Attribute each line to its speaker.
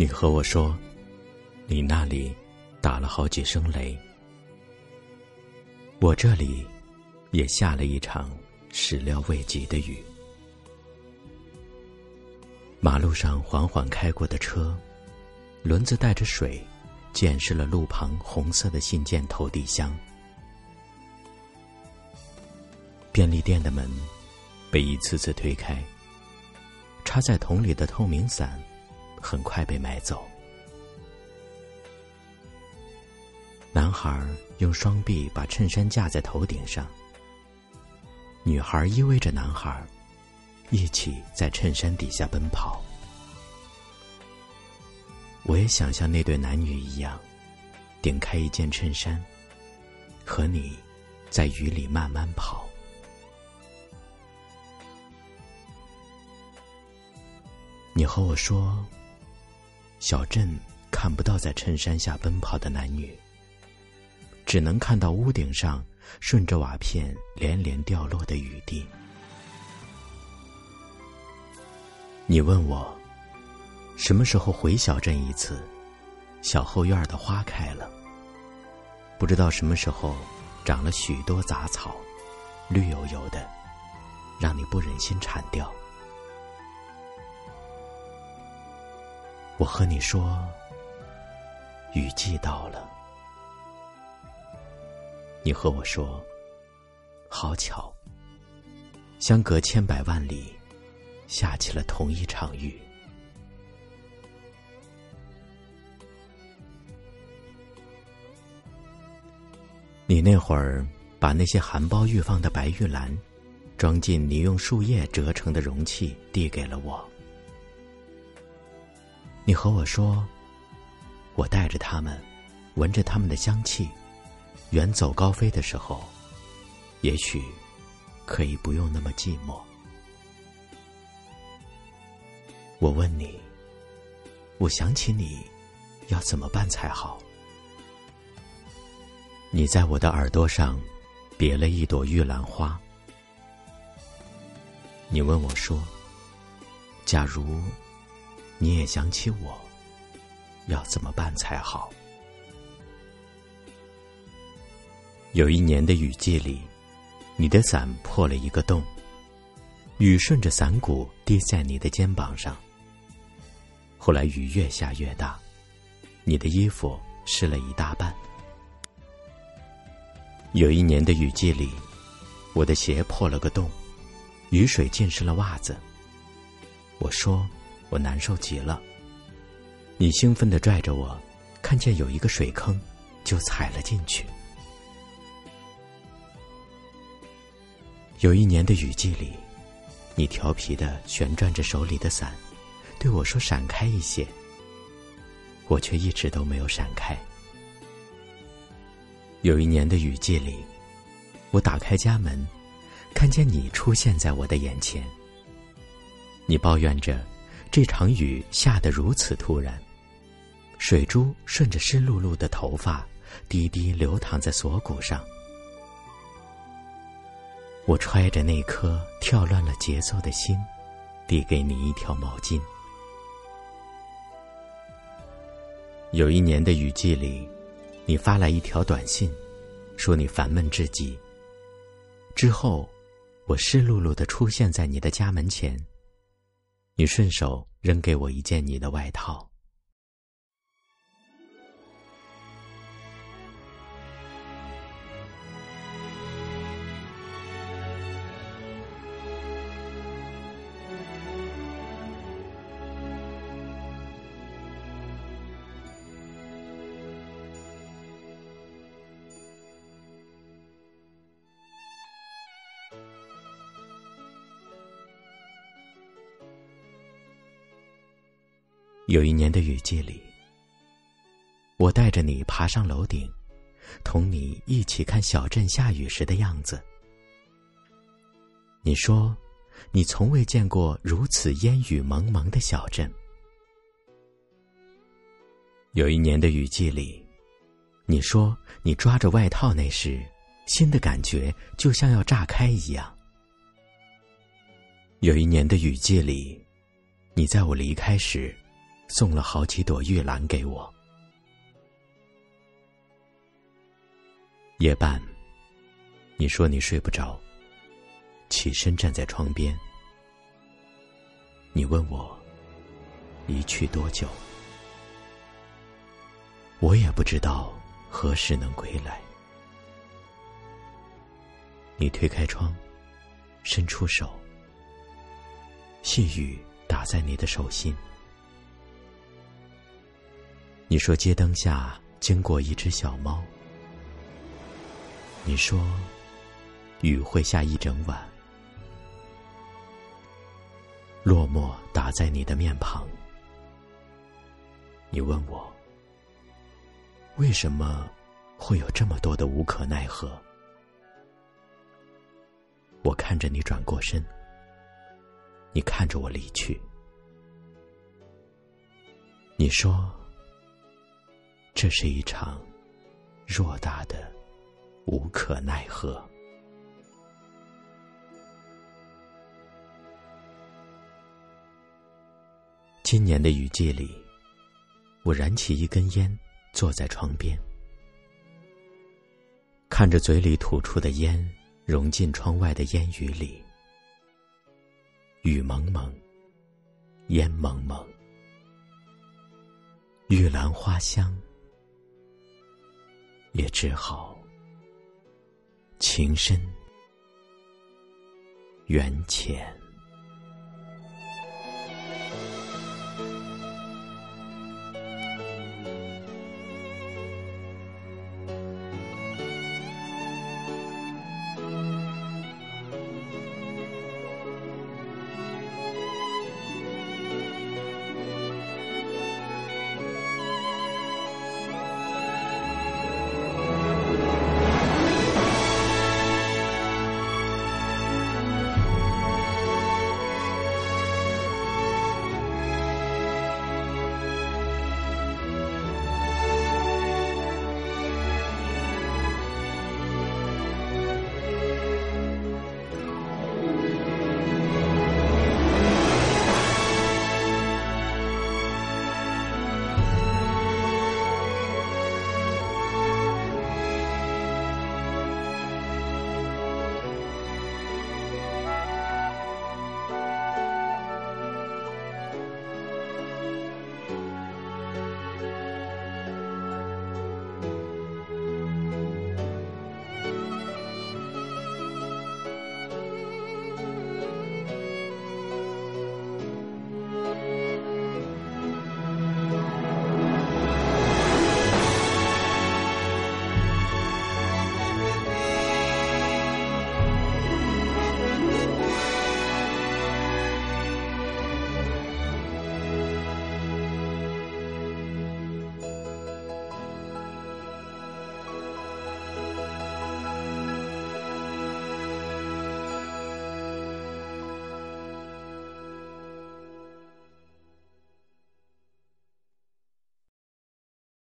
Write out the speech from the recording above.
Speaker 1: 你和我说，你那里打了好几声雷，我这里也下了一场始料未及的雨。马路上缓缓开过的车，轮子带着水，溅湿了路旁红色的信件投递箱。便利店的门被一次次推开，插在桶里的透明伞很快被买走。男孩用双臂把衬衫架在头顶上，女孩依偎着男孩。一起在衬衫底下奔跑，我也想像那对男女一样，顶开一件衬衫，和你在雨里慢慢跑。你和我说，小镇看不到在衬衫下奔跑的男女，只能看到屋顶上顺着瓦片连连掉落的雨滴。你问我，什么时候回小镇一次？小后院的花开了，不知道什么时候长了许多杂草，绿油油的，让你不忍心铲掉。我和你说，雨季到了。你和我说，好巧，相隔千百万里。下起了同一场雨。你那会儿把那些含苞欲放的白玉兰，装进你用树叶折成的容器，递给了我。你和我说，我带着它们，闻着它们的香气，远走高飞的时候，也许可以不用那么寂寞。我问你，我想起你，要怎么办才好？你在我的耳朵上别了一朵玉兰花。你问我说，假如你也想起我，要怎么办才好？有一年的雨季里，你的伞破了一个洞，雨顺着伞骨滴在你的肩膀上。后来雨越下越大，你的衣服湿了一大半。有一年的雨季里，我的鞋破了个洞，雨水浸湿了袜子。我说我难受极了。你兴奋的拽着我，看见有一个水坑，就踩了进去。有一年的雨季里，你调皮的旋转着手里的伞。对我说：“闪开一些。”我却一直都没有闪开。有一年的雨季里，我打开家门，看见你出现在我的眼前。你抱怨着这场雨下得如此突然，水珠顺着湿漉漉的头发滴滴流淌在锁骨上。我揣着那颗跳乱了节奏的心，递给你一条毛巾。有一年的雨季里，你发来一条短信，说你烦闷至极。之后，我湿漉漉的出现在你的家门前，你顺手扔给我一件你的外套。有一年的雨季里，我带着你爬上楼顶，同你一起看小镇下雨时的样子。你说，你从未见过如此烟雨蒙蒙的小镇。有一年的雨季里，你说你抓着外套那时，心的感觉就像要炸开一样。有一年的雨季里，你在我离开时。送了好几朵玉兰给我。夜半，你说你睡不着，起身站在窗边。你问我离去多久，我也不知道何时能归来。你推开窗，伸出手，细雨打在你的手心。你说街灯下经过一只小猫。你说，雨会下一整晚，落寞打在你的面庞。你问我，为什么会有这么多的无可奈何？我看着你转过身，你看着我离去。你说，这是一场偌大的。无可奈何。今年的雨季里，我燃起一根烟，坐在窗边，看着嘴里吐出的烟融进窗外的烟雨里。雨蒙蒙，烟蒙蒙，玉兰花香，也只好。情深缘浅。